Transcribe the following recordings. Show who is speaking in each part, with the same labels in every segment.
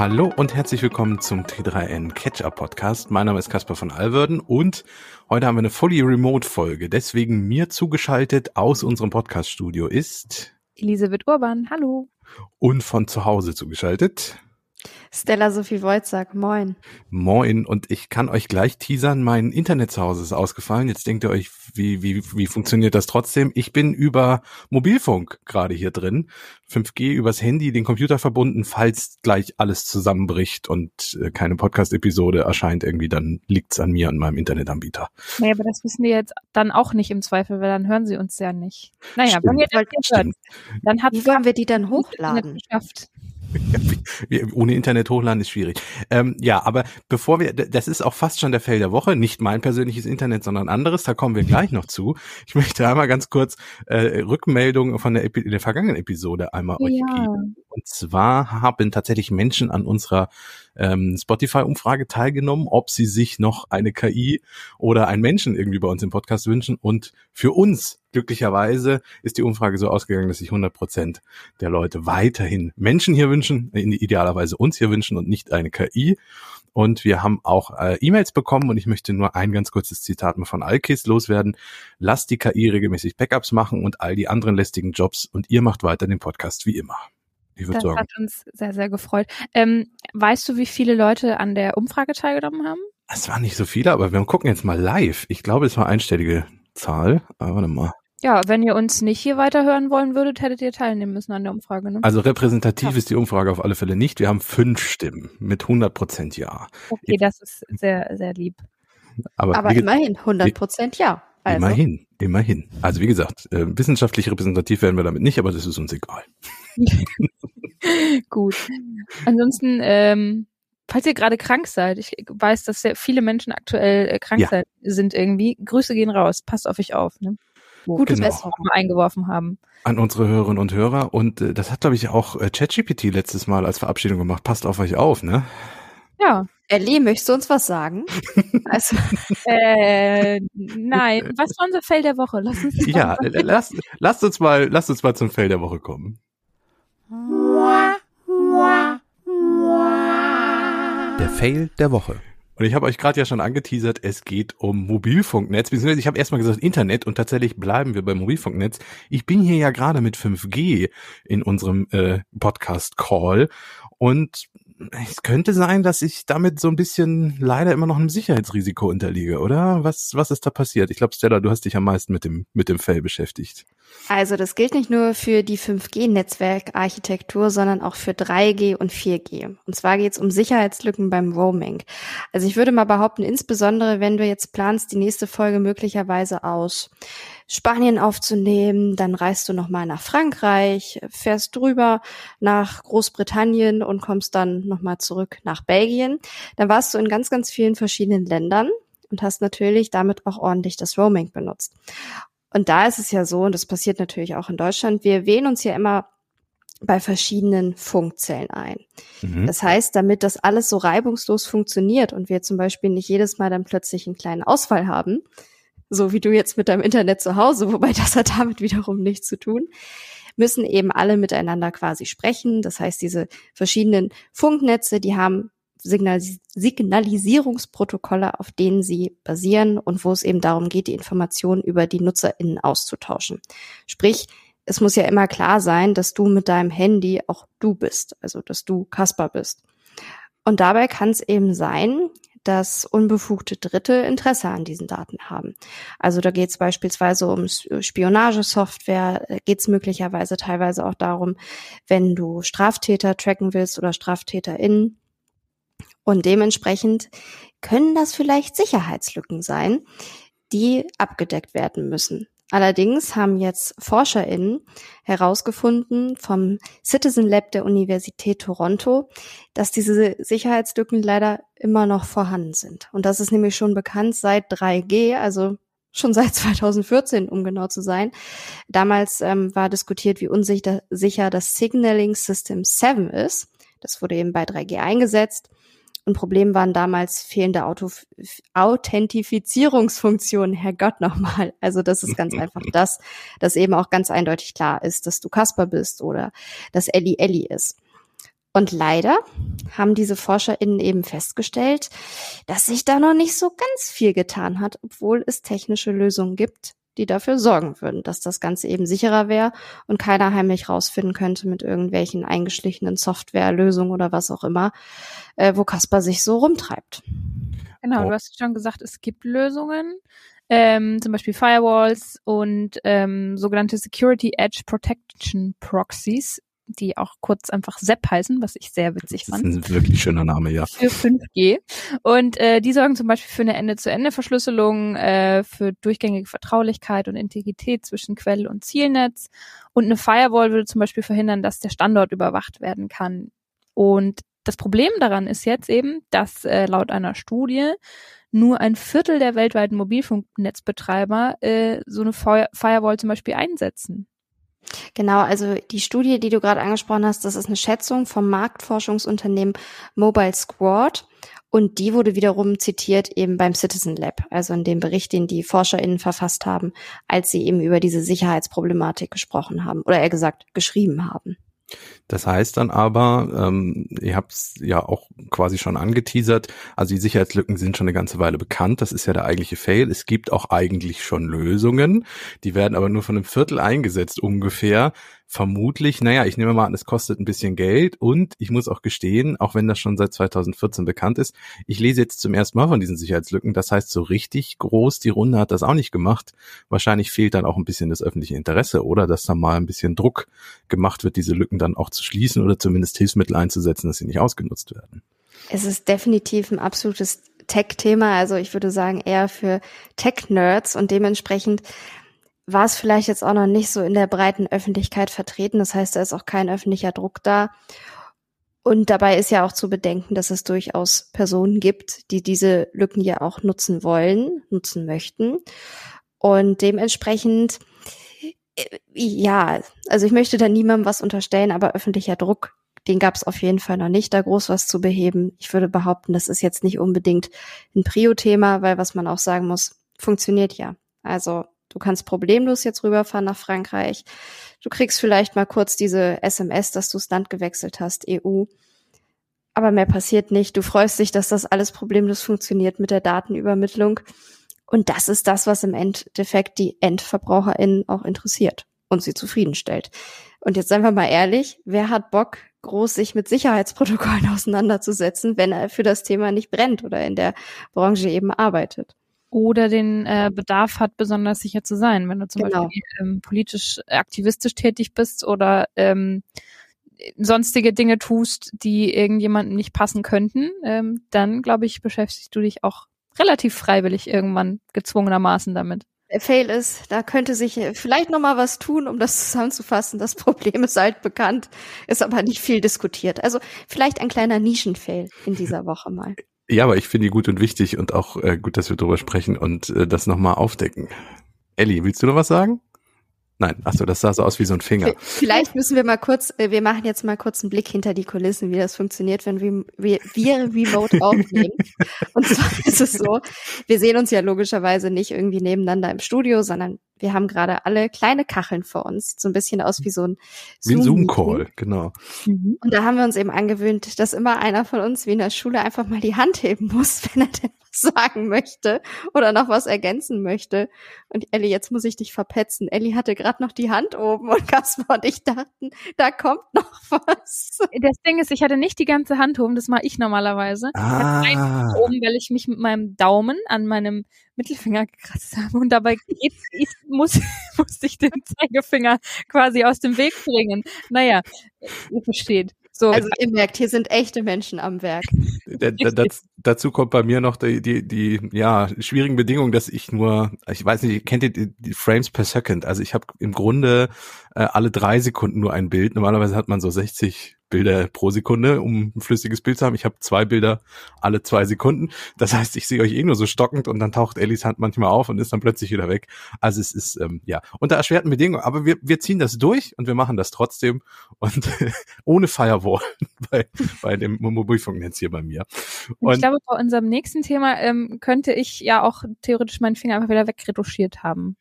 Speaker 1: Hallo und herzlich willkommen zum T3N Catch-Up Podcast. Mein Name ist Caspar von Alverden und heute haben wir eine fully remote Folge. Deswegen mir zugeschaltet aus unserem Podcast Studio ist
Speaker 2: Elisabeth Urban. Hallo.
Speaker 1: Und von zu Hause zugeschaltet
Speaker 3: Stella Sophie Wojcak, moin.
Speaker 1: Moin und ich kann euch gleich teasern, mein Internet zu Hause ist ausgefallen. Jetzt denkt ihr euch, wie, wie, wie funktioniert das trotzdem? Ich bin über Mobilfunk gerade hier drin, 5G übers Handy, den Computer verbunden, falls gleich alles zusammenbricht und äh, keine Podcast-Episode erscheint irgendwie, dann liegt's an mir und meinem Internetanbieter.
Speaker 2: Naja, aber das wissen wir jetzt dann auch nicht im Zweifel, weil dann hören sie uns ja nicht. Naja,
Speaker 1: Stimmt.
Speaker 2: wenn ihr das jetzt hört, dann hat
Speaker 3: Wie wollen wir die dann hochladen?
Speaker 2: geschafft.
Speaker 1: Ohne Internet hochladen ist schwierig. Ähm, ja, aber bevor wir, das ist auch fast schon der Fail der Woche, nicht mein persönliches Internet, sondern anderes, da kommen wir gleich noch zu. Ich möchte einmal ganz kurz äh, Rückmeldungen von der, Epi der vergangenen Episode einmal euch
Speaker 2: Ja.
Speaker 1: geben. Und zwar haben tatsächlich Menschen an unserer ähm, Spotify-Umfrage teilgenommen, ob sie sich noch eine KI oder einen Menschen irgendwie bei uns im Podcast wünschen. Und für uns, glücklicherweise, ist die Umfrage so ausgegangen, dass sich 100 Prozent der Leute weiterhin Menschen hier wünschen, idealerweise uns hier wünschen und nicht eine KI. Und wir haben auch äh, E-Mails bekommen und ich möchte nur ein ganz kurzes Zitat mal von Alkis loswerden. Lasst die KI regelmäßig Backups machen und all die anderen lästigen Jobs und ihr macht weiter den Podcast wie immer. Ich würde
Speaker 2: Das
Speaker 1: sagen,
Speaker 2: hat uns sehr, sehr gefreut. Ähm, weißt du, wie viele Leute an der Umfrage teilgenommen haben?
Speaker 1: es waren nicht so viele, aber wir gucken jetzt mal live. Ich glaube, es war einstellige Zahl. Aber warte mal.
Speaker 2: Ja, wenn ihr uns nicht hier weiterhören wollen würdet, hättet ihr teilnehmen müssen an der Umfrage, ne?
Speaker 1: Also repräsentativ
Speaker 2: Ja.
Speaker 1: ist die Umfrage auf alle Fälle nicht. Wir haben fünf Stimmen mit 100 Prozent Ja.
Speaker 2: Okay, das ist sehr, sehr lieb.
Speaker 1: Aber,
Speaker 3: Aber immerhin, 100 Prozent ja. Also,
Speaker 1: immerhin, immerhin. Also wie gesagt, äh, wissenschaftlich repräsentativ werden wir damit nicht, aber das ist uns egal.
Speaker 2: Gut. Ansonsten, ähm, falls ihr gerade krank seid, ich weiß, dass sehr viele Menschen aktuell äh, krank
Speaker 1: Ja.
Speaker 2: sind irgendwie, Grüße gehen raus, passt auf euch auf. Ne?
Speaker 3: Gute
Speaker 1: Genau.
Speaker 3: Besserung.
Speaker 2: Eingeworfen haben.
Speaker 1: An unsere Hörerinnen und Hörer. Und äh, das hat, glaube ich, auch äh, ChatGPT letztes Mal als Verabschiedung gemacht. Passt auf euch auf, ne?
Speaker 2: Ja.
Speaker 3: Ellie, möchtest du uns was sagen? also,
Speaker 2: Äh, nein. Was war unser Fell der Woche? Lass uns
Speaker 1: Ja,
Speaker 2: mal-
Speaker 1: äh, lasst, lasst uns mal, lasst uns mal zum Fell der Woche kommen. Der Fail der Woche. Und ich habe euch gerade ja schon angeteasert, es geht um Mobilfunknetz, beziehungsweise ich habe erstmal gesagt Internet und tatsächlich bleiben wir beim Mobilfunknetz. Ich bin hier ja gerade mit 5G in unserem äh, Podcast-Call und es könnte sein, dass ich damit so ein bisschen leider immer noch einem Sicherheitsrisiko unterliege, oder? Was, was ist da passiert? Ich glaube, Stella, du hast dich am meisten mit dem, mit dem Fell beschäftigt.
Speaker 3: also das gilt nicht nur für die 5G-Netzwerkarchitektur, sondern auch für 3G und 4G. Und zwar geht es um Sicherheitslücken beim Roaming. Also ich würde mal behaupten, insbesondere wenn du jetzt planst, die nächste Folge möglicherweise aus Spanien aufzunehmen, dann reist du nochmal nach Frankreich, fährst drüber nach Großbritannien und kommst dann nochmal zurück nach Belgien. Dann warst du in ganz, ganz vielen verschiedenen Ländern und hast natürlich damit auch ordentlich das Roaming benutzt. Und da ist es ja so, und das passiert natürlich auch in Deutschland, wir wählen uns ja immer bei verschiedenen Funkzellen ein.
Speaker 1: Mhm.
Speaker 3: Das heißt, damit das alles so reibungslos funktioniert und wir zum Beispiel nicht jedes Mal dann plötzlich einen kleinen Ausfall haben, so wie du jetzt mit deinem Internet zu Hause, wobei das hat damit wiederum nichts zu tun, müssen eben alle miteinander quasi sprechen. Das heißt, diese verschiedenen Funknetze, die haben Signalis Signalisierungsprotokolle, auf denen sie basieren und wo es eben darum geht, die Informationen über die NutzerInnen auszutauschen. Sprich, es muss ja immer klar sein, dass du mit deinem Handy auch du bist, also dass du Kasper bist. Und dabei kann es eben sein, dass unbefugte Dritte Interesse an diesen Daten haben. Also da geht es beispielsweise um Spionagesoftware, geht es möglicherweise teilweise auch darum, wenn du Straftäter tracken willst oder StraftäterInnen. Und dementsprechend können das vielleicht Sicherheitslücken sein, die abgedeckt werden müssen. Allerdings haben jetzt ForscherInnen herausgefunden vom Citizen Lab der Universität Toronto, dass diese Sicherheitslücken leider immer noch vorhanden sind. Und das ist nämlich schon bekannt seit 3G, also schon seit 2014, um genau zu sein. Damals ähm, war diskutiert, wie unsicher sicher das Signaling System 7 ist. Das wurde eben bei 3G eingesetzt. Und Problem waren damals fehlende Auto Authentifizierungsfunktionen. Herrgott nochmal. Also das ist ganz einfach das, dass eben auch ganz eindeutig klar ist, dass du Kasper bist oder dass Ellie Ellie ist. Und leider haben diese ForscherInnen eben festgestellt, dass sich da noch nicht so ganz viel getan hat, obwohl es technische Lösungen gibt, die dafür sorgen würden, dass das Ganze eben sicherer wäre und keiner heimlich rausfinden könnte mit irgendwelchen eingeschlichenen Softwarelösungen oder was auch immer, äh, wo Kasper sich so rumtreibt.
Speaker 2: Genau, oh. du hast schon gesagt, es gibt Lösungen, ähm, zum Beispiel Firewalls und ähm, sogenannte Security Edge Protection Proxies, die auch kurz einfach SEP heißen, was ich sehr witzig fand.
Speaker 1: Das ist ein wirklich schöner Name, ja.
Speaker 2: Für 5G. Und äh, die sorgen zum Beispiel für eine Ende-zu-Ende-Verschlüsselung, äh, für durchgängige Vertraulichkeit und Integrität zwischen Quell- und Zielnetz. Und eine Firewall würde zum Beispiel verhindern, dass der Standort überwacht werden kann. Und das Problem daran ist jetzt eben, dass äh, laut einer Studie nur ein Viertel der weltweiten Mobilfunknetzbetreiber äh, so eine Firewall zum Beispiel einsetzen.
Speaker 3: Genau, also die Studie, die du gerade angesprochen hast, das ist eine Schätzung vom Marktforschungsunternehmen Mobile Squad. Und die wurde wiederum zitiert eben beim Citizen Lab, also in dem Bericht, den die ForscherInnen verfasst haben, als sie eben über diese Sicherheitsproblematik gesprochen haben oder eher gesagt geschrieben haben.
Speaker 1: Das heißt dann aber, ähm, ihr habt es ja auch quasi schon angeteasert, also die Sicherheitslücken sind schon eine ganze Weile bekannt, das ist ja der eigentliche Fail. Es gibt auch eigentlich schon Lösungen, die werden aber nur von einem Viertel eingesetzt ungefähr vermutlich, naja, ich nehme mal an, es kostet ein bisschen Geld und ich muss auch gestehen, auch wenn das schon seit 2014 bekannt ist, ich lese jetzt zum ersten Mal von diesen Sicherheitslücken. Das heißt, so richtig groß die Runde hat das auch nicht gemacht. Wahrscheinlich fehlt dann auch ein bisschen das öffentliche Interesse oder dass da mal ein bisschen Druck gemacht wird, diese Lücken dann auch zu schließen oder zumindest Hilfsmittel einzusetzen, dass sie nicht ausgenutzt werden.
Speaker 3: Es ist definitiv ein absolutes Tech-Thema. Also ich würde sagen eher für Tech-Nerds und dementsprechend war es vielleicht jetzt auch noch nicht so in der breiten Öffentlichkeit vertreten. Das heißt, da ist auch kein öffentlicher Druck da. Und dabei ist ja auch zu bedenken, dass es durchaus Personen gibt, die diese Lücken ja auch nutzen wollen, nutzen möchten. Und dementsprechend, äh, ja, also ich möchte da niemandem was unterstellen, aber öffentlicher Druck, den gab es auf jeden Fall noch nicht, da groß was zu beheben. Ich würde behaupten, das ist jetzt nicht unbedingt ein Prio-Thema, weil was man auch sagen muss, funktioniert ja. Also Du kannst problemlos jetzt rüberfahren nach Frankreich. Du kriegst vielleicht mal kurz diese SMS, dass du das Land gewechselt hast, EU. Aber mehr passiert nicht. Du freust dich, dass das alles problemlos funktioniert mit der Datenübermittlung. Und das ist das, was im Endeffekt die EndverbraucherInnen auch interessiert und sie zufriedenstellt. Und jetzt seien wir mal ehrlich, wer hat Bock, groß sich mit Sicherheitsprotokollen auseinanderzusetzen, wenn er für das Thema nicht brennt oder in der Branche eben arbeitet?
Speaker 2: Oder den äh, Bedarf hat, besonders sicher zu sein. Wenn du zum genau. Beispiel ähm, politisch aktivistisch tätig bist oder ähm, sonstige Dinge tust, die irgendjemandem nicht passen könnten, ähm, dann glaube ich, beschäftigst du dich auch relativ freiwillig irgendwann gezwungenermaßen damit.
Speaker 3: Der Fail ist, da könnte sich vielleicht noch mal was tun, um das zusammenzufassen. Das Problem ist halt bekannt, ist aber nicht viel diskutiert. Also vielleicht ein kleiner Nischenfail in dieser Woche mal.
Speaker 1: Ja, aber ich finde die gut und wichtig und auch äh, gut, dass wir drüber sprechen und äh, das nochmal aufdecken. Elli, willst du noch was sagen? Nein, achso, das sah so aus wie so ein Finger.
Speaker 3: Vielleicht müssen wir mal kurz, äh, wir machen jetzt mal kurz einen Blick hinter die Kulissen, wie das funktioniert, wenn wir, wir, wir remote aufnehmen. Und zwar ist es so, wir sehen uns ja logischerweise nicht irgendwie nebeneinander im Studio, sondern wir haben gerade alle kleine Kacheln vor uns. Sieht so ein bisschen aus wie so ein
Speaker 1: Zoom-Call, Zoom genau.
Speaker 3: Mhm. Und da haben wir uns eben angewöhnt, dass immer einer von uns wie in der Schule einfach mal die Hand heben muss, wenn er denn sagen möchte oder noch was ergänzen möchte. Und Ellie, jetzt muss ich dich verpetzen. Ellie hatte gerade noch die Hand oben und Kaspar und ich dachten, da kommt noch was.
Speaker 2: Das Ding ist, ich hatte nicht die ganze Hand oben, das mache ich normalerweise. Ah. Ich hatte oben, weil ich mich mit meinem Daumen an meinem Mittelfinger gekratzt habe und dabei geht, ich muss, musste ich den Zeigefinger quasi aus dem Weg bringen. Naja, ihr versteht.
Speaker 3: So. Also ihr merkt, hier sind echte Menschen am Werk.
Speaker 1: das, dazu kommt bei mir noch die, die, die ja, schwierigen Bedingungen, dass ich nur, ich weiß nicht, kennt ihr die, die Frames per Second? Also ich habe im Grunde äh, alle drei Sekunden nur ein Bild. Normalerweise hat man so 60 Bilder pro Sekunde, um ein flüssiges Bild zu haben. Ich habe zwei Bilder alle zwei Sekunden. Das heißt, ich sehe euch eh nur so stockend und dann taucht Ellis Hand manchmal auf und ist dann plötzlich wieder weg. Also es ist ähm, ja unter erschwerten Bedingungen, aber wir, wir ziehen das durch und wir machen das trotzdem und ohne Firewall bei, bei dem Mobilfunknetz hier bei mir.
Speaker 2: Und ich glaube, bei unserem nächsten Thema ähm, könnte ich ja auch theoretisch meinen Finger einfach wieder wegretuschiert haben.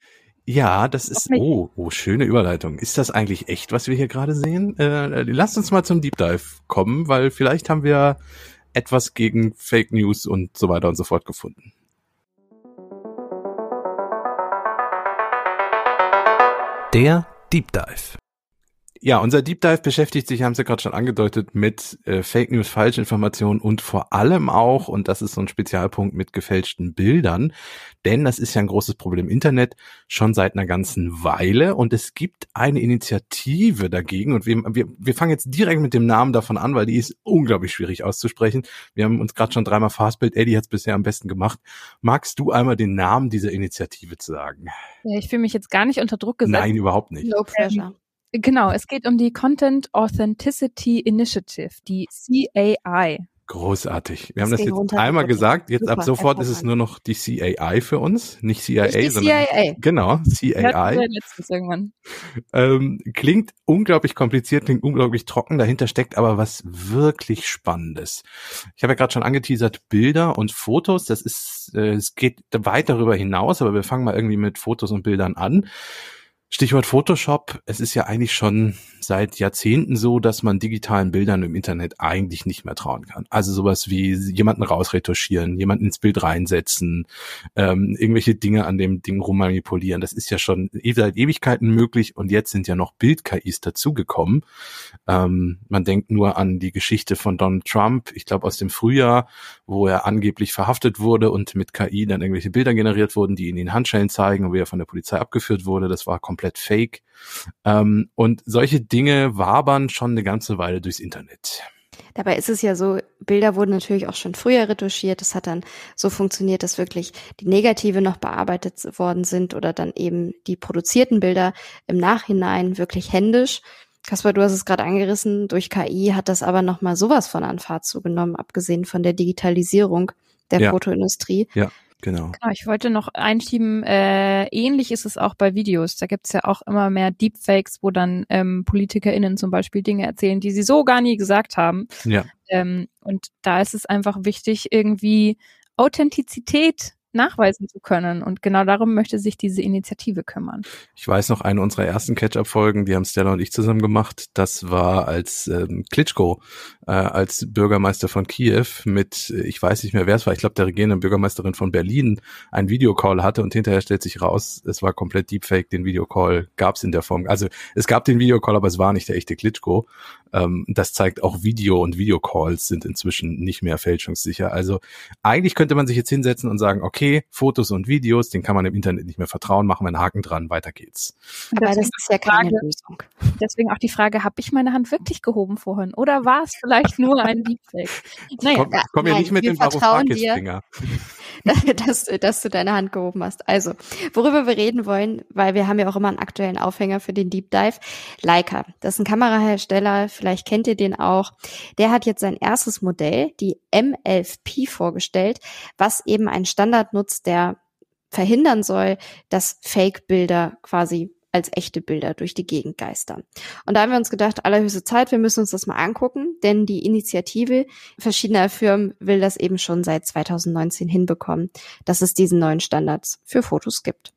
Speaker 1: Ja, das ist, oh, oh, schöne Überleitung. Ist das eigentlich echt, was wir hier gerade sehen? Äh, lasst uns mal zum Deep Dive kommen, weil vielleicht haben wir etwas gegen Fake News und so weiter und so fort gefunden. Der Deep Dive. Ja, unser Deep Dive beschäftigt sich, haben Sie gerade schon angedeutet, mit äh, Fake News, Falschinformationen und vor allem auch, und das ist so ein Spezialpunkt, mit gefälschten Bildern. Denn das ist ja ein großes Problem im Internet schon seit einer ganzen Weile. Und es gibt eine Initiative dagegen. Und wir, wir, wir fangen jetzt direkt mit dem Namen davon an, weil die ist unglaublich schwierig auszusprechen. Wir haben uns gerade schon dreimal Fastbild. Eddie hat es bisher am besten gemacht. Magst du einmal den Namen dieser Initiative zu sagen?
Speaker 2: Ja, ich fühle mich jetzt gar nicht unter Druck gesetzt.
Speaker 1: Nein, überhaupt nicht.
Speaker 3: No pressure.
Speaker 2: Genau, es geht um die Content Authenticity Initiative, die CAI.
Speaker 1: Großartig. Wir haben das jetzt einmal gesagt. Jetzt ab sofort ist es nur noch die CAI für uns, nicht CIA,
Speaker 3: nicht
Speaker 1: sondern
Speaker 3: CIA.
Speaker 1: genau CAI.
Speaker 2: irgendwann.
Speaker 1: Ähm, klingt unglaublich kompliziert, klingt unglaublich trocken. Dahinter steckt aber was wirklich Spannendes. Ich habe ja gerade schon angeteasert Bilder und Fotos. Das ist, äh, es geht weit darüber hinaus, aber wir fangen mal irgendwie mit Fotos und Bildern an. Stichwort Photoshop. Es ist ja eigentlich schon seit Jahrzehnten so, dass man digitalen Bildern im Internet eigentlich nicht mehr trauen kann. Also sowas wie jemanden rausretuschieren, jemanden ins Bild reinsetzen, ähm, irgendwelche Dinge an dem Ding rummanipulieren. Das ist ja schon e-, seit Ewigkeiten möglich und jetzt sind ja noch Bild-KIs dazugekommen. Ähm, man denkt nur an die Geschichte von Donald Trump, ich glaube aus dem Frühjahr, wo er angeblich verhaftet wurde und mit KI dann irgendwelche Bilder generiert wurden, die ihn in Handschellen zeigen und wie er von der Polizei abgeführt wurde. Das war komplett fake. Ähm, und solche Dinge wabern schon eine ganze Weile durchs Internet.
Speaker 3: Dabei ist es ja so, Bilder wurden natürlich auch schon früher retuschiert. Das hat dann so funktioniert, dass wirklich die Negative noch bearbeitet worden sind oder dann eben die produzierten Bilder im Nachhinein wirklich händisch. Kaspar, du hast es gerade angerissen, durch KI hat das aber nochmal sowas von an Fahrt zugenommen, abgesehen von der Digitalisierung der
Speaker 1: Ja.
Speaker 3: Fotoindustrie.
Speaker 1: Ja, genau.
Speaker 2: Genau, ich wollte noch einschieben, äh, ähnlich ist es auch bei Videos. Da gibt's ja auch immer mehr Deepfakes, wo dann ähm, PolitikerInnen zum Beispiel Dinge erzählen, die sie so gar nie gesagt haben.
Speaker 1: Ja.
Speaker 2: Ähm, und da ist es einfach wichtig, irgendwie Authentizität nachweisen zu können. Und genau darum möchte sich diese Initiative kümmern.
Speaker 1: Ich weiß noch, eine unserer ersten Catch-up-Folgen, die haben Stella und ich zusammen gemacht, das war als ähm, Klitschko, äh, als Bürgermeister von Kiew mit, äh, ich weiß nicht mehr, wer es war, ich glaube der regierenden Bürgermeisterin von Berlin, einen Videocall hatte und hinterher stellt sich raus, es war komplett Deepfake, den Videocall gab es in der Form. Also es gab den Videocall, aber es war nicht der echte Klitschko. Ähm, das zeigt auch Video und Videocalls sind inzwischen nicht mehr fälschungssicher. Also eigentlich könnte man sich jetzt hinsetzen und sagen, okay, Fotos und Videos, den kann man im Internet nicht mehr vertrauen, machen wir einen Haken dran, weiter geht's.
Speaker 3: Aber das
Speaker 2: Deswegen
Speaker 3: ist ja keine
Speaker 2: Frage-
Speaker 3: Lösung.
Speaker 2: Deswegen auch die Frage, habe ich meine Hand wirklich gehoben vorhin? Oder war es vielleicht nur ein Deepfake? Naja,
Speaker 1: komm,
Speaker 3: ja,
Speaker 1: komm ja
Speaker 3: nein,
Speaker 1: nicht mit dem. Varoufakis-Finger.
Speaker 3: dass, dass du deine Hand gehoben hast. Also, worüber wir reden wollen, weil wir haben ja auch immer einen aktuellen Aufhänger für den Deep Dive. Leica, das ist ein Kamerahersteller, vielleicht kennt ihr den auch. Der hat jetzt sein erstes Modell, die M11P, vorgestellt, was eben einen Standard nutzt, der verhindern soll, dass Fake-Bilder quasi als echte Bilder durch die Gegend geistern. Und da haben wir uns gedacht, allerhöchste Zeit, wir müssen uns das mal angucken, denn die Initiative verschiedener Firmen will das eben schon seit 2019 hinbekommen, dass es diesen neuen Standards für Fotos gibt.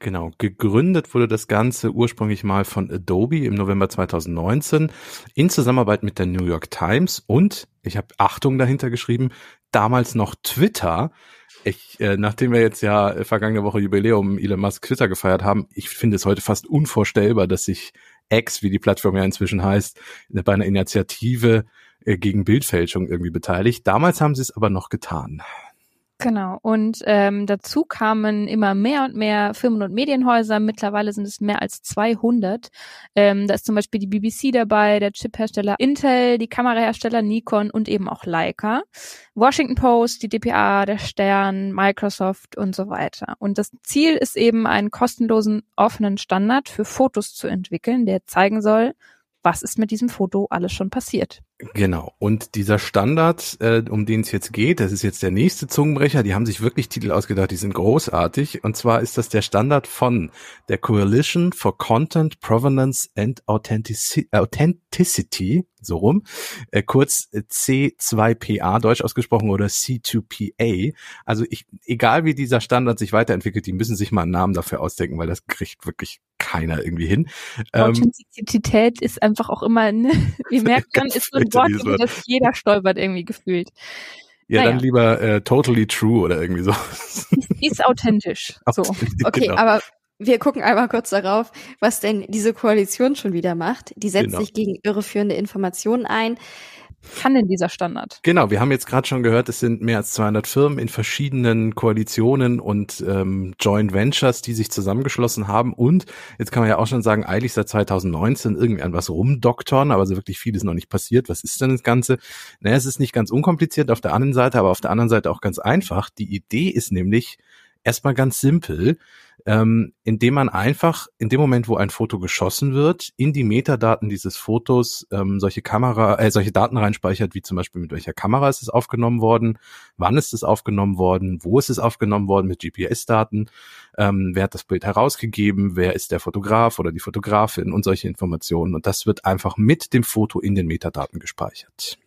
Speaker 1: Genau, gegründet wurde das Ganze ursprünglich mal von Adobe im November 2019 in Zusammenarbeit mit der New York Times und, ich habe Achtung dahinter geschrieben, damals noch Twitter. Ich, äh, nachdem wir jetzt ja äh, vergangene Woche Jubiläum Elon Musk Twitter gefeiert haben, ich finde es heute fast unvorstellbar, dass sich X, wie die Plattform ja inzwischen heißt, bei einer Initiative äh, gegen Bildfälschung irgendwie beteiligt. Damals haben sie es aber noch getan.
Speaker 2: Genau. Und ähm, dazu kamen immer mehr und mehr Firmen und Medienhäuser. Mittlerweile sind es mehr als 200. Ähm, da ist zum Beispiel die BBC dabei, der Chiphersteller Intel, die Kamerahersteller Nikon und eben auch Leica. Washington Post, die DPA, der Stern, Microsoft und so weiter. Und das Ziel ist eben, einen kostenlosen, offenen Standard für Fotos zu entwickeln, der zeigen soll, was ist mit diesem Foto alles schon passiert.
Speaker 1: Genau. Und dieser Standard, äh, um den es jetzt geht, das ist jetzt der nächste Zungenbrecher, die haben sich wirklich Titel ausgedacht, die sind großartig. Und zwar ist das der Standard von der Coalition for Content Provenance and Authentici- Authenticity. So rum, äh, kurz C2PA deutsch ausgesprochen oder C2PA. Also ich, egal wie dieser Standard sich weiterentwickelt, die müssen sich mal einen Namen dafür ausdenken, weil das kriegt wirklich keiner irgendwie hin.
Speaker 2: Ähm, Authentizität ähm, ist einfach auch immer, ne? wie merkt man, ist so ein Wort, über das jeder stolpert irgendwie gefühlt.
Speaker 1: Ja, naja. dann lieber äh, totally true oder irgendwie so.
Speaker 2: Ist authentisch. So.
Speaker 3: Okay, genau. aber wir gucken einmal kurz darauf, was denn diese Koalition schon wieder macht. Die setzt genau. sich gegen irreführende Informationen ein.
Speaker 2: Kann denn dieser Standard?
Speaker 1: Genau, wir haben jetzt gerade schon gehört, es sind mehr als 200 Firmen in verschiedenen Koalitionen und ähm, Joint Ventures, die sich zusammengeschlossen haben. Und jetzt kann man ja auch schon sagen, eigentlich seit 2019 irgendwie an was rumdoktern, aber so wirklich viel ist noch nicht passiert. Was ist denn das Ganze? Naja, es ist nicht ganz unkompliziert auf der einen Seite, aber auf der anderen Seite auch ganz einfach. Die Idee ist nämlich erstmal ganz simpel ähm, indem man einfach in dem Moment, wo ein Foto geschossen wird, in die Metadaten dieses Fotos ähm, solche Kamera, äh, solche Daten reinspeichert, wie zum Beispiel mit welcher Kamera ist es aufgenommen worden, wann ist es aufgenommen worden, wo ist es aufgenommen worden mit GPS-Daten, ähm, wer hat das Bild herausgegeben, wer ist der Fotograf oder die Fotografin und solche Informationen. Und das wird einfach mit dem Foto in den Metadaten gespeichert.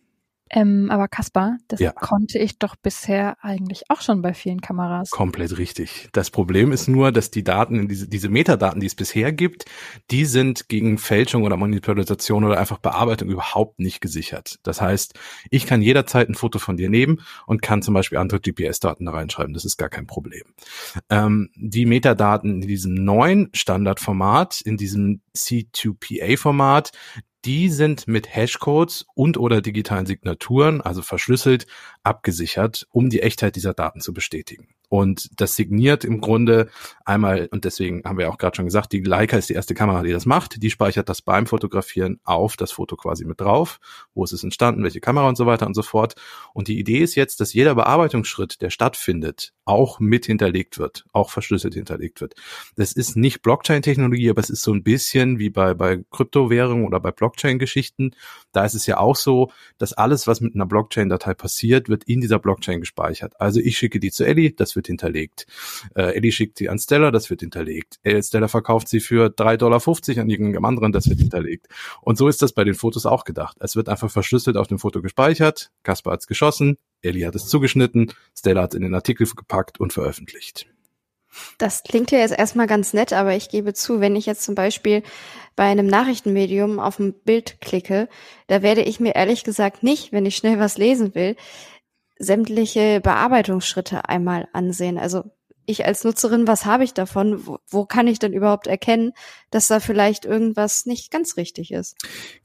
Speaker 2: Ähm, aber Kaspar, das ja. konnte ich doch bisher eigentlich auch schon bei vielen Kameras.
Speaker 1: Komplett richtig. Das Problem ist nur, dass die Daten, diese, diese Metadaten, die es bisher gibt, die sind gegen Fälschung oder Manipulation oder einfach Bearbeitung überhaupt nicht gesichert. Das heißt, ich kann jederzeit ein Foto von dir nehmen und kann zum Beispiel andere GPS-Daten da reinschreiben. Das ist gar kein Problem. Ähm, die Metadaten in diesem neuen Standardformat, in diesem C2PA-Format, die sind mit Hashcodes und oder digitalen Signaturen, also verschlüsselt, abgesichert, um die Echtheit dieser Daten zu bestätigen. Und das signiert im Grunde einmal, und deswegen haben wir auch gerade schon gesagt, die Leica ist die erste Kamera, die das macht. Die speichert das beim Fotografieren auf das Foto quasi mit drauf. Wo ist es entstanden, welche Kamera und so weiter und so fort. Und die Idee ist jetzt, dass jeder Bearbeitungsschritt, der stattfindet, auch mit hinterlegt wird, auch verschlüsselt hinterlegt wird. Das ist nicht Blockchain-Technologie, aber es ist so ein bisschen wie bei, bei Kryptowährungen oder bei Blockchain-Geschichten. Da ist es ja auch so, dass alles, was mit einer Blockchain-Datei passiert, wird in dieser Blockchain gespeichert. Also ich schicke die zu Ellie, das wird hinterlegt. Äh, Ellie schickt sie an Stella, das wird hinterlegt. Äh, Stella verkauft sie für 3,50 Dollar an irgendeinem anderen, das wird hinterlegt. Und so ist das bei den Fotos auch gedacht. Es wird einfach verschlüsselt auf dem Foto gespeichert, Kaspar hat's geschossen, Ellie hat es zugeschnitten, Stella hat es in den Artikel gepackt und veröffentlicht.
Speaker 3: Das klingt ja jetzt erstmal ganz nett, aber ich gebe zu, wenn ich jetzt zum Beispiel bei einem Nachrichtenmedium auf ein Bild klicke, da werde ich mir ehrlich gesagt nicht, wenn ich schnell was lesen will, sämtliche Bearbeitungsschritte einmal ansehen. Also ich als Nutzerin, was habe ich davon? Wo, wo, kann ich denn überhaupt erkennen, dass da vielleicht irgendwas nicht ganz richtig ist?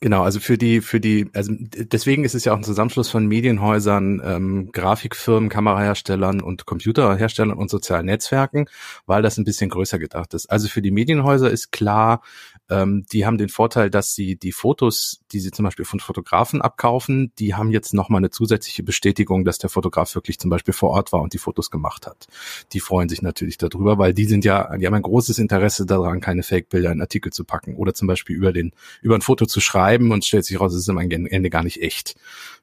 Speaker 1: Genau, also für die, für die, also deswegen ist es ja auch ein Zusammenschluss von Medienhäusern, ähm, Grafikfirmen, Kameraherstellern und Computerherstellern und sozialen Netzwerken, weil das ein bisschen größer gedacht ist. Also für die Medienhäuser ist klar, ähm, die haben den Vorteil, dass sie die Fotos, die sie zum Beispiel von Fotografen abkaufen, die haben jetzt nochmal eine zusätzliche Bestätigung, dass der Fotograf wirklich zum Beispiel vor Ort war und die Fotos gemacht hat. Die freuen sich natürlich darüber, weil die sind ja, die haben ein großes Interesse daran, keine Fake-Bilder in Artikel zu packen oder zum Beispiel über den, über ein Foto zu schreiben und stellt sich raus, es ist am Ende gar nicht echt.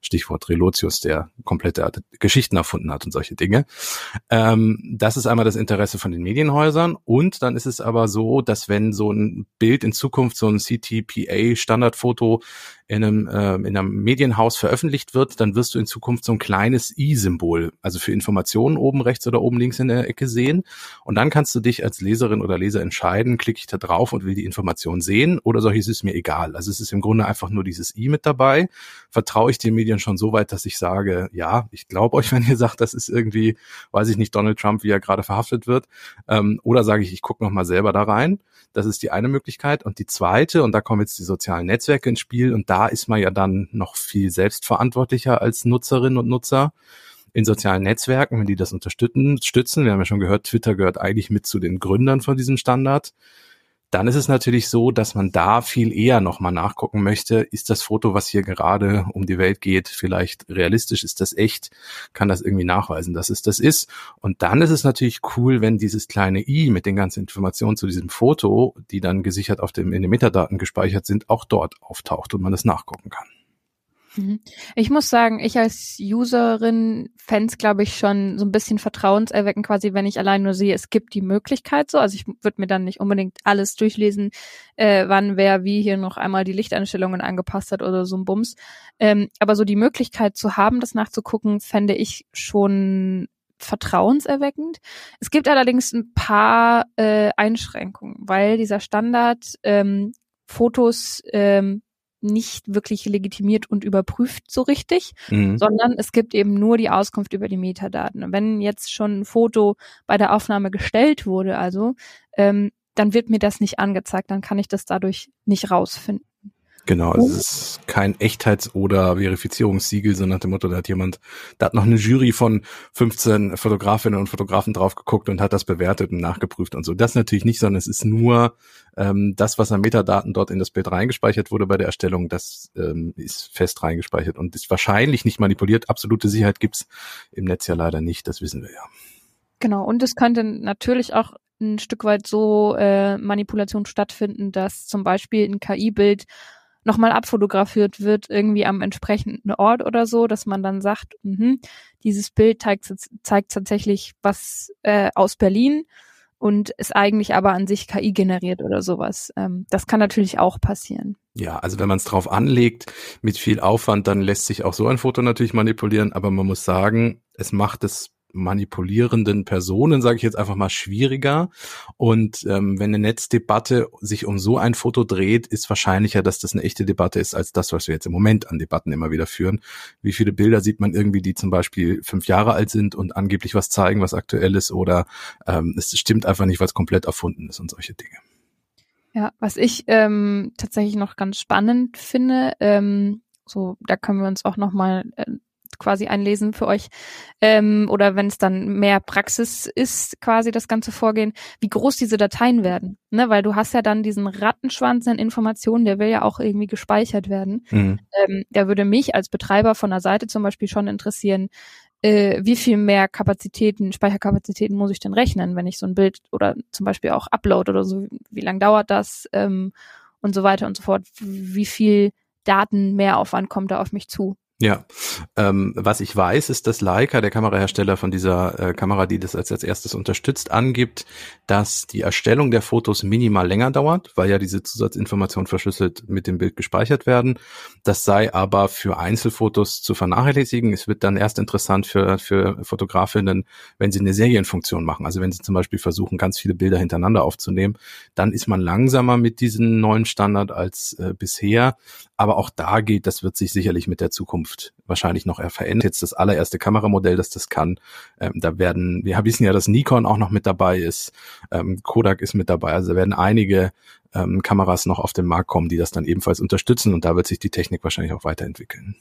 Speaker 1: Stichwort Relotius, der komplette Geschichten erfunden hat und solche Dinge. Ähm, das ist einmal das Interesse von den Medienhäusern und dann ist es aber so, dass wenn so ein Bild in Zukunft so ein CTPA Standardfoto in einem, äh, in einem Medienhaus veröffentlicht wird, dann wirst du in Zukunft so ein kleines i-Symbol, also für Informationen oben rechts oder oben links in der Ecke sehen. Und dann kannst du dich als Leserin oder Leser entscheiden, klicke ich da drauf und will die Information sehen oder soll ich es mir egal. Also es ist im Grunde einfach nur dieses i mit dabei. Vertraue ich den Medien schon so weit, dass ich sage, ja, ich glaube euch, wenn ihr sagt, das ist irgendwie, weiß ich nicht, Donald Trump, wie er gerade verhaftet wird. Ähm, oder sage ich, ich gucke noch mal selber da rein. Das ist die eine Möglichkeit. Und die zweite, und da kommen jetzt die sozialen Netzwerke ins Spiel, und da ist man ja dann noch viel selbstverantwortlicher als Nutzerinnen und Nutzer in sozialen Netzwerken, wenn die das unterstützen, stützen. Wir haben ja schon gehört, Twitter gehört eigentlich mit zu den Gründern von diesem Standard dann ist es natürlich so, dass man da viel eher nochmal nachgucken möchte, ist das Foto, was hier gerade um die Welt geht, vielleicht realistisch, ist das echt, kann das irgendwie nachweisen, dass es das ist. Und dann ist es natürlich cool, wenn dieses kleine i mit den ganzen Informationen zu diesem Foto, die dann gesichert auf dem, in den Metadaten gespeichert sind, auch dort auftaucht und man das nachgucken kann.
Speaker 2: Mhm. Ich muss sagen, ich als Userin fände glaube ich, schon so ein bisschen vertrauenserweckend, quasi, wenn ich allein nur sehe, es gibt die Möglichkeit so. Also ich würde mir dann nicht unbedingt alles durchlesen, äh, wann wer wie hier noch einmal die Lichteinstellungen angepasst hat oder so ein Bums. Ähm, aber so die Möglichkeit zu haben, das nachzugucken, fände ich schon vertrauenserweckend. Es gibt allerdings ein paar äh, Einschränkungen, weil dieser Standard ähm, Fotos ähm, nicht wirklich legitimiert und überprüft so richtig, mhm. sondern es gibt eben nur die Auskunft über die Metadaten. wenn jetzt schon ein Foto bei der Aufnahme gestellt wurde, also, ähm, dann wird mir das nicht angezeigt, dann kann ich das dadurch nicht rausfinden.
Speaker 1: Genau, also es ist kein Echtheits- oder Verifizierungssiegel, sondern nach dem Motto, da hat jemand, da hat noch eine Jury von 15 Fotografinnen und Fotografen drauf geguckt und hat das bewertet und nachgeprüft und so. Das natürlich nicht, sondern es ist nur ähm, das, was an Metadaten dort in das Bild reingespeichert wurde bei der Erstellung, das ähm, ist fest reingespeichert und ist wahrscheinlich nicht manipuliert. Absolute Sicherheit gibt's im Netz ja leider nicht, das wissen wir ja.
Speaker 2: Genau, und es könnte natürlich auch ein Stück weit so äh, Manipulation stattfinden, dass zum Beispiel ein KI-Bild nochmal abfotografiert wird, irgendwie am entsprechenden Ort oder so, dass man dann sagt, mh, dieses Bild zeigt, zeigt tatsächlich was äh, aus Berlin und ist eigentlich aber an sich KI generiert oder sowas. Ähm, das kann natürlich auch passieren.
Speaker 1: Ja, also wenn man es drauf anlegt, mit viel Aufwand, dann lässt sich auch so ein Foto natürlich manipulieren, aber man muss sagen, es macht es manipulierenden Personen, sage ich jetzt einfach mal, schwieriger. Und ähm, wenn eine Netzdebatte sich um so ein Foto dreht, ist wahrscheinlicher, dass das eine echte Debatte ist, als das, was wir jetzt im Moment an Debatten immer wieder führen. Wie viele Bilder sieht man irgendwie, die zum Beispiel fünf Jahre alt sind und angeblich was zeigen, was aktuell ist, oder ähm, es stimmt einfach nicht, weil es komplett erfunden ist und solche Dinge.
Speaker 2: Ja, was ich ähm, tatsächlich noch ganz spannend finde, ähm, so da können wir uns auch noch mal äh, quasi einlesen für euch. Ähm, oder wenn es dann mehr Praxis ist, quasi das ganze Vorgehen, wie groß diese Dateien werden. Ne? Weil du hast ja dann diesen Rattenschwanz an Informationen, der will ja auch irgendwie gespeichert werden. Mhm. Ähm, der würde mich als Betreiber von der Seite zum Beispiel schon interessieren, äh, wie viel mehr Kapazitäten, Speicherkapazitäten muss ich denn rechnen, wenn ich so ein Bild oder zum Beispiel auch upload oder so, wie lang dauert das ähm, und so weiter und so fort. Wie viel Daten Mehraufwand kommt da auf mich zu?
Speaker 1: Ja, ähm, was ich weiß, ist, dass Leica, der Kamerahersteller von dieser äh, Kamera, die das als, als erstes unterstützt, angibt, dass die Erstellung der Fotos minimal länger dauert, weil ja diese Zusatzinformationen verschlüsselt mit dem Bild gespeichert werden. Das sei aber für Einzelfotos zu vernachlässigen. Es wird dann erst interessant für, für Fotografinnen, wenn sie eine Serienfunktion machen. Also wenn sie zum Beispiel versuchen, ganz viele Bilder hintereinander aufzunehmen, dann ist man langsamer mit diesem neuen Standard als äh, bisher. Aber auch da geht, das wird sich sicherlich mit der Zukunft wahrscheinlich noch verändern. Jetzt das allererste Kameramodell, das das kann. Ähm, da werden, wir wissen ja, dass Nikon auch noch mit dabei ist. Ähm, Kodak ist mit dabei. Also da werden einige ähm, Kameras noch auf den Markt kommen, die das dann ebenfalls unterstützen. Und da wird sich die Technik wahrscheinlich auch weiterentwickeln.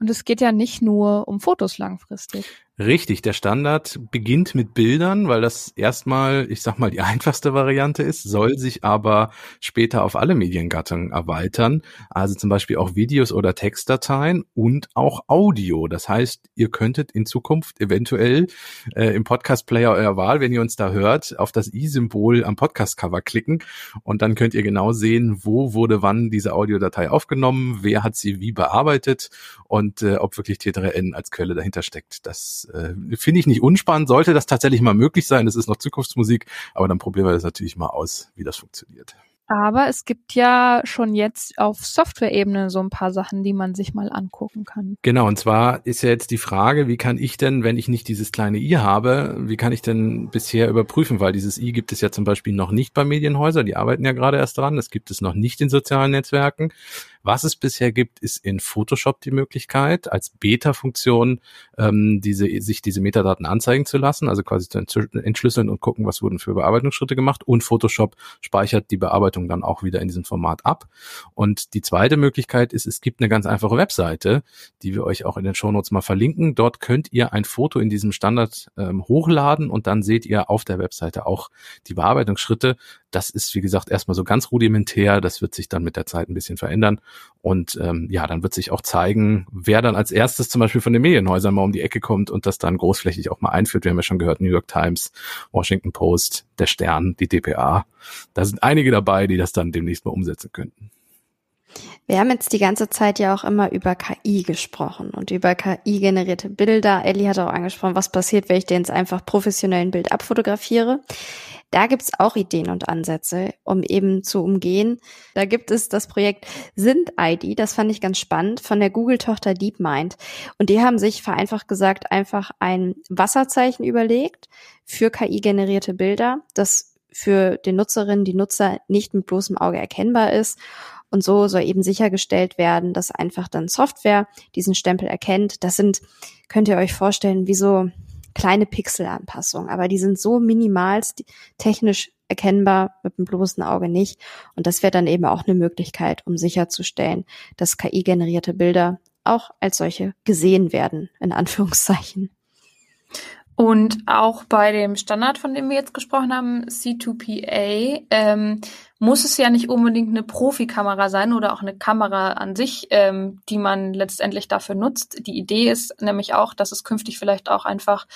Speaker 2: Und es geht ja nicht nur um Fotos langfristig.
Speaker 1: Richtig, der Standard beginnt mit Bildern, weil das erstmal, ich sag mal, die einfachste Variante ist, soll sich aber später auf alle Mediengattungen erweitern. Also zum Beispiel auch Videos oder Textdateien und auch Audio. Das heißt, ihr könntet in Zukunft eventuell äh, im Podcast-Player eurer Wahl, wenn ihr uns da hört, auf das i-Symbol am Podcast-Cover klicken und dann könnt ihr genau sehen, wo wurde wann diese Audiodatei aufgenommen, wer hat sie wie bearbeitet und äh, ob wirklich T3N als Quelle dahinter steckt. Das äh, finde ich nicht unspannend. Sollte das tatsächlich mal möglich sein, das ist noch Zukunftsmusik, aber dann probieren wir das natürlich mal aus, wie das funktioniert.
Speaker 2: Aber es gibt ja schon jetzt auf Software-Ebene so ein paar Sachen, die man sich mal angucken kann.
Speaker 1: Genau, und zwar ist ja jetzt die Frage, wie kann ich denn, wenn ich nicht dieses kleine i habe, wie kann ich denn bisher überprüfen? Weil dieses i gibt es ja zum Beispiel noch nicht bei Medienhäusern, die arbeiten ja gerade erst dran, das gibt es noch nicht in sozialen Netzwerken. Was es bisher gibt, ist in Photoshop die Möglichkeit, als Beta-Funktion ähm, diese, sich diese Metadaten anzeigen zu lassen, also quasi zu entschlüsseln und gucken, was wurden für Bearbeitungsschritte gemacht. Und Photoshop speichert die Bearbeitung dann auch wieder in diesem Format ab. Und die zweite Möglichkeit ist, es gibt eine ganz einfache Webseite, die wir euch auch in den Shownotes mal verlinken. Dort könnt ihr ein Foto in diesem Standard ähm, hochladen und dann seht ihr auf der Webseite auch die Bearbeitungsschritte. Das ist, wie gesagt, erstmal so ganz rudimentär. Das wird sich dann mit der Zeit ein bisschen verändern. Und ähm, ja, dann wird sich auch zeigen, wer dann als erstes zum Beispiel von den Medienhäusern mal um die Ecke kommt und das dann großflächig auch mal einführt. Wir haben ja schon gehört, New York Times, Washington Post, der Stern, die DPA. Da sind einige dabei, die das dann demnächst mal umsetzen könnten.
Speaker 3: Wir haben jetzt die ganze Zeit ja auch immer über KI gesprochen und über KI-generierte Bilder. Ellie hat auch angesprochen, was passiert, wenn ich den jetzt einfach professionellen Bild abfotografiere. Da gibt's auch Ideen und Ansätze, um eben zu umgehen. Da gibt es das Projekt SynthID, das fand ich ganz spannend, von der Google-Tochter DeepMind. Und die haben sich vereinfacht gesagt einfach ein Wasserzeichen überlegt für KI-generierte Bilder, das für den Nutzerinnen, die Nutzer nicht mit bloßem Auge erkennbar ist und so soll eben sichergestellt werden, dass einfach dann Software diesen Stempel erkennt. Das sind, könnt ihr euch vorstellen, wie so kleine Pixelanpassungen, aber die sind so minimal technisch erkennbar mit dem bloßen Auge nicht. Und das wäre dann eben auch eine Möglichkeit, um sicherzustellen, dass KI-generierte Bilder auch als solche gesehen werden, in Anführungszeichen.
Speaker 2: Und auch bei dem Standard, von dem wir jetzt gesprochen haben, C2PA, ähm, muss es ja nicht unbedingt eine Profikamera sein oder auch eine Kamera an sich, ähm, die man letztendlich dafür nutzt. Die Idee ist nämlich auch, dass es künftig vielleicht auch einfach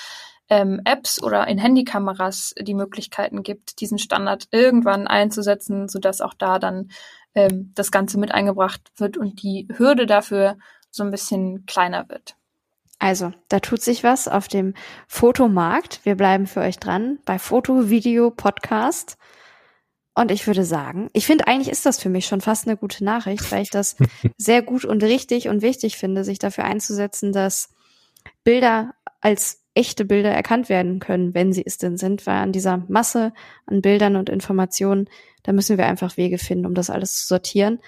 Speaker 2: ähm, Apps oder in Handykameras die Möglichkeiten gibt, diesen Standard irgendwann einzusetzen, sodass auch da dann ähm, das Ganze mit eingebracht wird und die Hürde dafür so ein bisschen kleiner wird.
Speaker 3: Also, da tut sich was auf dem Fotomarkt. Wir bleiben für euch dran bei Foto, Video, Podcast. Und ich würde sagen, ich finde, eigentlich ist das für mich schon fast eine gute Nachricht, weil ich das sehr gut und richtig und wichtig finde, sich dafür einzusetzen, dass Bilder als echte Bilder erkannt werden können, wenn sie es denn sind, weil an dieser Masse an Bildern und Informationen, da müssen wir einfach Wege finden, um das alles zu sortieren.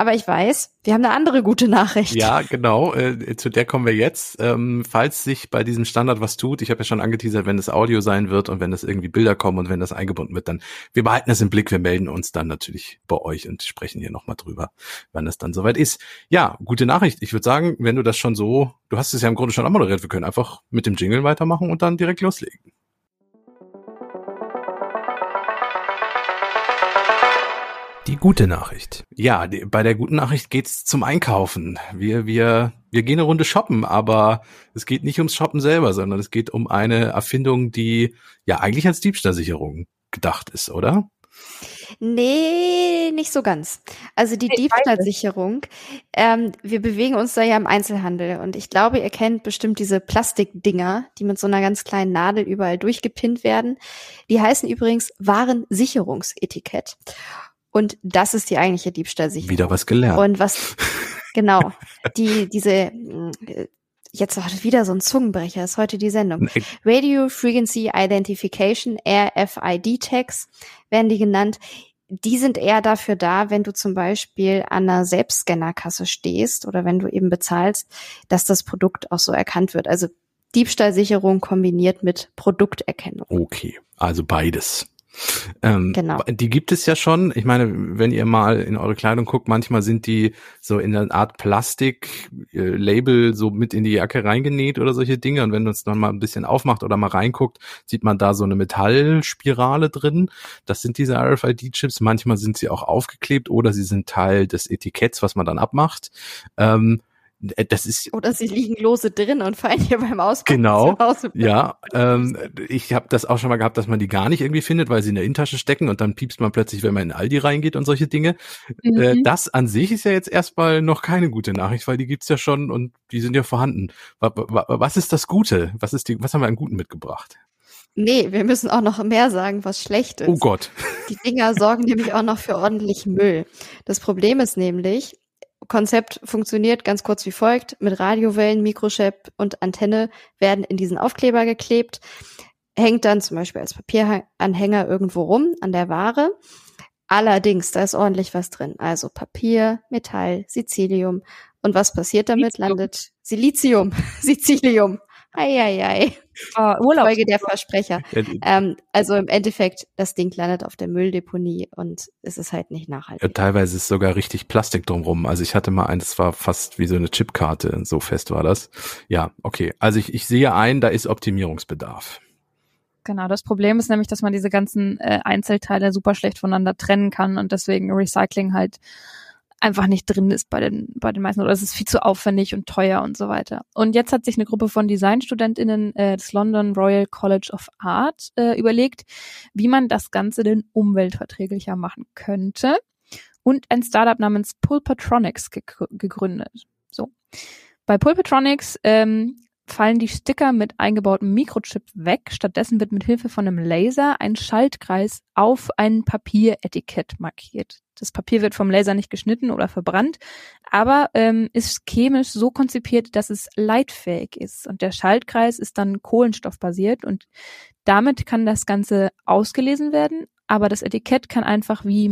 Speaker 3: Aber ich weiß, wir haben eine andere gute Nachricht.
Speaker 1: Ja, genau. Äh, zu der kommen wir jetzt. Ähm, falls sich bei diesem Standard was tut, ich habe ja schon angeteasert, wenn es Audio sein wird und wenn es irgendwie Bilder kommen und wenn das eingebunden wird, dann wir behalten das im Blick. Wir melden uns dann natürlich bei euch und sprechen hier nochmal drüber, wann es dann soweit ist. Ja, gute Nachricht. Ich würde sagen, wenn du das schon so, du hast es ja im Grunde schon moderiert, wir können einfach mit dem Jingle weitermachen und dann direkt loslegen. Gute Nachricht. Ja, die, bei der guten Nachricht geht's zum Einkaufen. Wir, wir, wir gehen eine Runde shoppen, aber es geht nicht ums Shoppen selber, sondern es geht um eine Erfindung, die ja eigentlich als Diebstahlsicherung gedacht ist, oder?
Speaker 3: Nee, nicht so ganz. Also die Diebstahlsicherung, ähm, wir bewegen uns da ja im Einzelhandel und ich glaube, ihr kennt bestimmt diese Plastikdinger, die mit so einer ganz kleinen Nadel überall durchgepinnt werden. Die heißen übrigens Warensicherungsetikett. Und das ist die eigentliche Diebstahlsicherung.
Speaker 1: Wieder was gelernt.
Speaker 3: Und was, genau, die, diese, jetzt auch wieder so ein Zungenbrecher, ist heute die Sendung. Radio Frequency Identification, RFID-Tags werden die genannt. Die sind eher dafür da, wenn du zum Beispiel an einer Selbstscannerkasse stehst oder wenn du eben bezahlst, dass das Produkt auch so erkannt wird. Also Diebstahlsicherung kombiniert mit Produkterkennung.
Speaker 1: Okay, also beides. Ähm, genau. Die gibt es ja schon. Ich meine, wenn ihr mal in eure Kleidung guckt, manchmal sind die so in einer Art Plastik-Label so mit in die Jacke reingenäht oder solche Dinge. Und wenn man es dann mal ein bisschen aufmacht oder mal reinguckt, sieht man da so eine Metallspirale drin. Das sind diese RFID-Chips. Manchmal sind sie auch aufgeklebt oder sie sind Teil des Etiketts, was man dann abmacht. Ähm, äh, das ist
Speaker 3: oder sie liegen lose drin und fallen hier beim Auspacken
Speaker 1: genau ja ähm, ich habe das auch schon mal gehabt dass man die gar nicht irgendwie findet weil sie in der Innentasche stecken und dann piepst man plötzlich wenn man in Aldi reingeht und solche Dinge äh, mhm. äh, das an sich ist ja jetzt erstmal noch keine gute Nachricht weil die gibt's ja schon und die sind ja vorhanden was ist das Gute was ist die was haben wir an Guten mitgebracht
Speaker 3: Nee, wir müssen auch noch mehr sagen, was schlecht ist.
Speaker 1: Oh Gott.
Speaker 3: Die Dinger sorgen nämlich auch noch für ordentlich Müll. Das Problem ist nämlich, Konzept funktioniert ganz kurz wie folgt. Mit Radiowellen, Mikrochip und Antenne werden in diesen Aufkleber geklebt, hängt dann zum Beispiel als Papieranhänger irgendwo rum an der Ware. Allerdings, da ist ordentlich was drin. Also Papier, Metall, Sizilium. Und was passiert damit? Silizium. Landet Silizium, Sizilium. Eieiei. Uh, Urlaub. Folge der Versprecher. ähm, also im Endeffekt, das Ding landet auf der Mülldeponie und es ist halt nicht nachhaltig. Ja,
Speaker 1: teilweise ist sogar richtig Plastik drumrum. Also ich hatte mal eins, das war fast wie so eine Chipkarte, so fest war das. Ja, okay. Also ich, ich sehe ein, da ist Optimierungsbedarf.
Speaker 2: Genau, das Problem ist nämlich, dass man diese ganzen äh, Einzelteile super schlecht voneinander trennen kann und deswegen Recycling halt einfach nicht drin ist bei den, bei den meisten oder es ist viel zu aufwendig und teuer und so weiter. Und jetzt hat sich eine Gruppe von DesignstudentInnen äh, des London Royal College of Art äh, überlegt, wie man das Ganze denn umweltverträglicher machen könnte. und ein Startup namens Pulpatronics gegründet. So. Bei Pulpatronics ähm, fallen die Sticker mit eingebautem Mikrochip weg. Stattdessen wird mit Hilfe von einem Laser ein Schaltkreis auf ein Papieretikett markiert. Das Papier wird vom Laser nicht geschnitten oder verbrannt, aber ähm, ist chemisch so konzipiert, dass es leitfähig ist. Und der Schaltkreis ist dann kohlenstoffbasiert und damit kann das Ganze ausgelesen werden, aber das Etikett kann einfach wie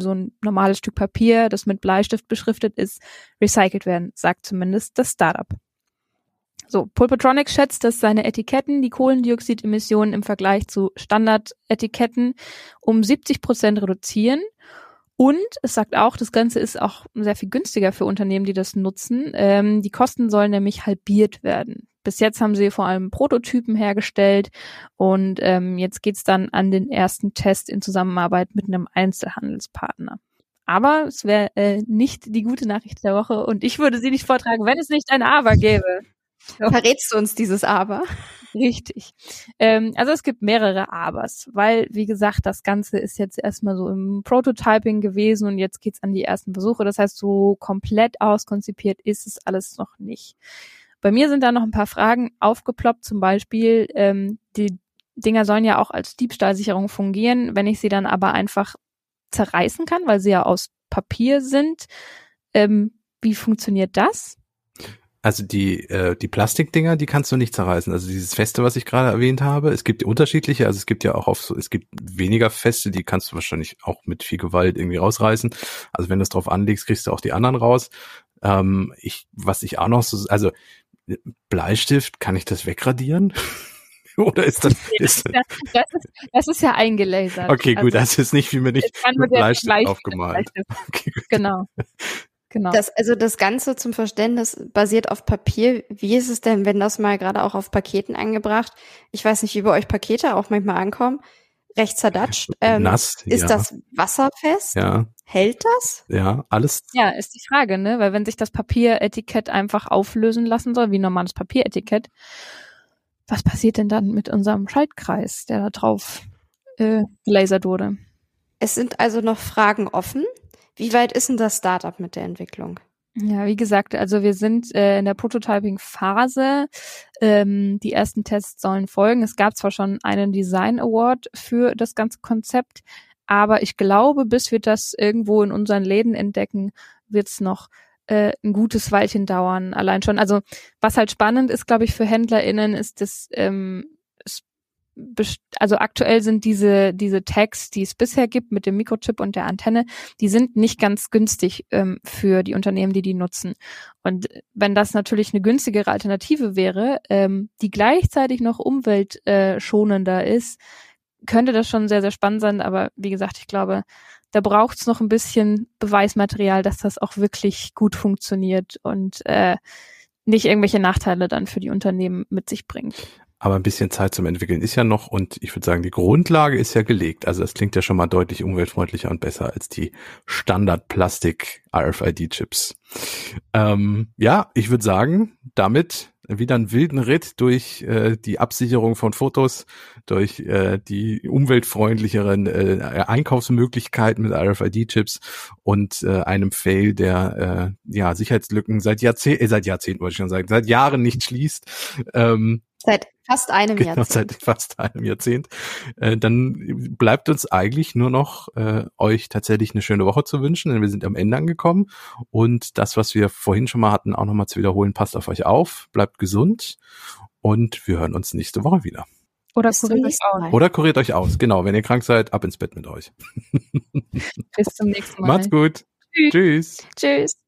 Speaker 2: so ein normales Stück Papier, das mit Bleistift beschriftet ist, recycelt werden, sagt zumindest das Startup. So, Pulpatronics schätzt, dass seine Etiketten die Kohlendioxidemissionen im Vergleich zu Standardetiketten um 70 Prozent reduzieren. Und es sagt auch, das Ganze ist auch sehr viel günstiger für Unternehmen, die das nutzen. Ähm, die Kosten sollen nämlich halbiert werden. Bis jetzt haben sie vor allem Prototypen hergestellt und ähm, jetzt geht's dann an den ersten Test in Zusammenarbeit mit einem Einzelhandelspartner. Aber es wäre äh, nicht die gute Nachricht der Woche und ich würde sie nicht vortragen, wenn es nicht ein Aber gäbe.
Speaker 3: Verrätst du uns dieses Aber?
Speaker 2: Richtig. Ähm, also es gibt mehrere Abers, weil, wie gesagt, das Ganze ist jetzt erstmal so im Prototyping gewesen und jetzt geht's an die ersten Versuche. Das heißt, so komplett auskonzipiert ist es alles noch nicht. Bei mir sind da noch ein paar Fragen aufgeploppt, zum Beispiel, ähm, die Dinger sollen ja auch als Diebstahlsicherung fungieren, wenn ich sie dann aber einfach zerreißen kann, weil sie ja aus Papier sind. Ähm, wie funktioniert das?
Speaker 1: Also die, äh, die Plastikdinger, die kannst du nicht zerreißen. Also dieses Feste, was ich gerade erwähnt habe, es gibt unterschiedliche, also es gibt ja auch auf so, es gibt weniger Feste, die kannst du wahrscheinlich auch mit viel Gewalt irgendwie rausreißen. Also wenn du es drauf anlegst, kriegst du auch die anderen raus. Ähm, ich, was ich auch noch so, also Bleistift, kann ich das wegradieren? Oder ist das, ist
Speaker 2: das, das, ist, das ist ja eingelasert.
Speaker 1: Okay, gut, also, das ist nicht wie mir nicht mit Bleistift, Bleistift aufgemalt.
Speaker 2: Bleistift. Okay, genau.
Speaker 3: Genau. Das, also das Ganze zum Verständnis basiert auf Papier. Wie ist es denn, wenn das mal gerade auch auf Paketen angebracht? Ich weiß nicht, wie bei euch Pakete auch manchmal ankommen. Recht zerdatscht. Ähm,
Speaker 1: Nass.
Speaker 3: Ist
Speaker 1: ja.
Speaker 3: das wasserfest?
Speaker 1: Ja.
Speaker 3: Hält das?
Speaker 1: Ja, alles.
Speaker 2: Ja, ist die Frage, ne? Weil wenn sich das Papieretikett einfach auflösen lassen soll, wie normales Papieretikett, was passiert denn dann mit unserem Schaltkreis, der da drauf äh, gelasert wurde?
Speaker 3: Es sind also noch Fragen offen. Wie weit ist denn das Startup mit der Entwicklung?
Speaker 2: Ja, wie gesagt, also wir sind äh, in der Prototyping-Phase. Ähm, die ersten Tests sollen folgen. Es gab zwar schon einen Design Award für das ganze Konzept, aber ich glaube, bis wir das irgendwo in unseren Läden entdecken, wird es noch äh, ein gutes Weilchen dauern. Allein schon. Also was halt spannend ist, glaube ich, für HändlerInnen, ist, dass ähm, also aktuell sind diese, diese Tags, die es bisher gibt mit dem Mikrochip und der Antenne, die sind nicht ganz günstig ähm, für die Unternehmen, die die nutzen. Und wenn das natürlich eine günstigere Alternative wäre, ähm, die gleichzeitig noch umweltschonender ist, könnte das schon sehr, sehr spannend sein. Aber wie gesagt, ich glaube, da braucht es noch ein bisschen Beweismaterial, dass das auch wirklich gut funktioniert und äh, nicht irgendwelche Nachteile dann für die Unternehmen mit sich bringt.
Speaker 1: Aber ein bisschen Zeit zum Entwickeln ist ja noch und ich würde sagen, die Grundlage ist ja gelegt. Also das klingt ja schon mal deutlich umweltfreundlicher und besser als die Standard-Plastik RFID-Chips. Ähm, ja, ich würde sagen, damit wieder einen wilden Ritt durch äh, die Absicherung von Fotos, durch äh, die umweltfreundlicheren äh, Einkaufsmöglichkeiten mit RFID-Chips und äh, einem Fail, der äh, ja Sicherheitslücken seit Jahrzehnten, äh, seit Jahrzehnten wollte ich schon sagen, seit Jahren nicht schließt. Ähm,
Speaker 3: Seit fast einem genau, Jahrzehnt.
Speaker 1: Seit fast einem Jahrzehnt. Äh, dann bleibt uns eigentlich nur noch äh, euch tatsächlich eine schöne Woche zu wünschen, denn wir sind am Ende angekommen. Und das, was wir vorhin schon mal hatten, auch nochmal zu wiederholen, passt auf euch auf, bleibt gesund und wir hören uns nächste Woche wieder.
Speaker 2: Oder kuriert euch aus.
Speaker 1: Oder kuriert euch aus, genau. Wenn ihr krank seid, ab ins Bett mit euch.
Speaker 2: Bis zum nächsten Mal.
Speaker 1: Macht's gut. Tschüss.
Speaker 3: Tschüss.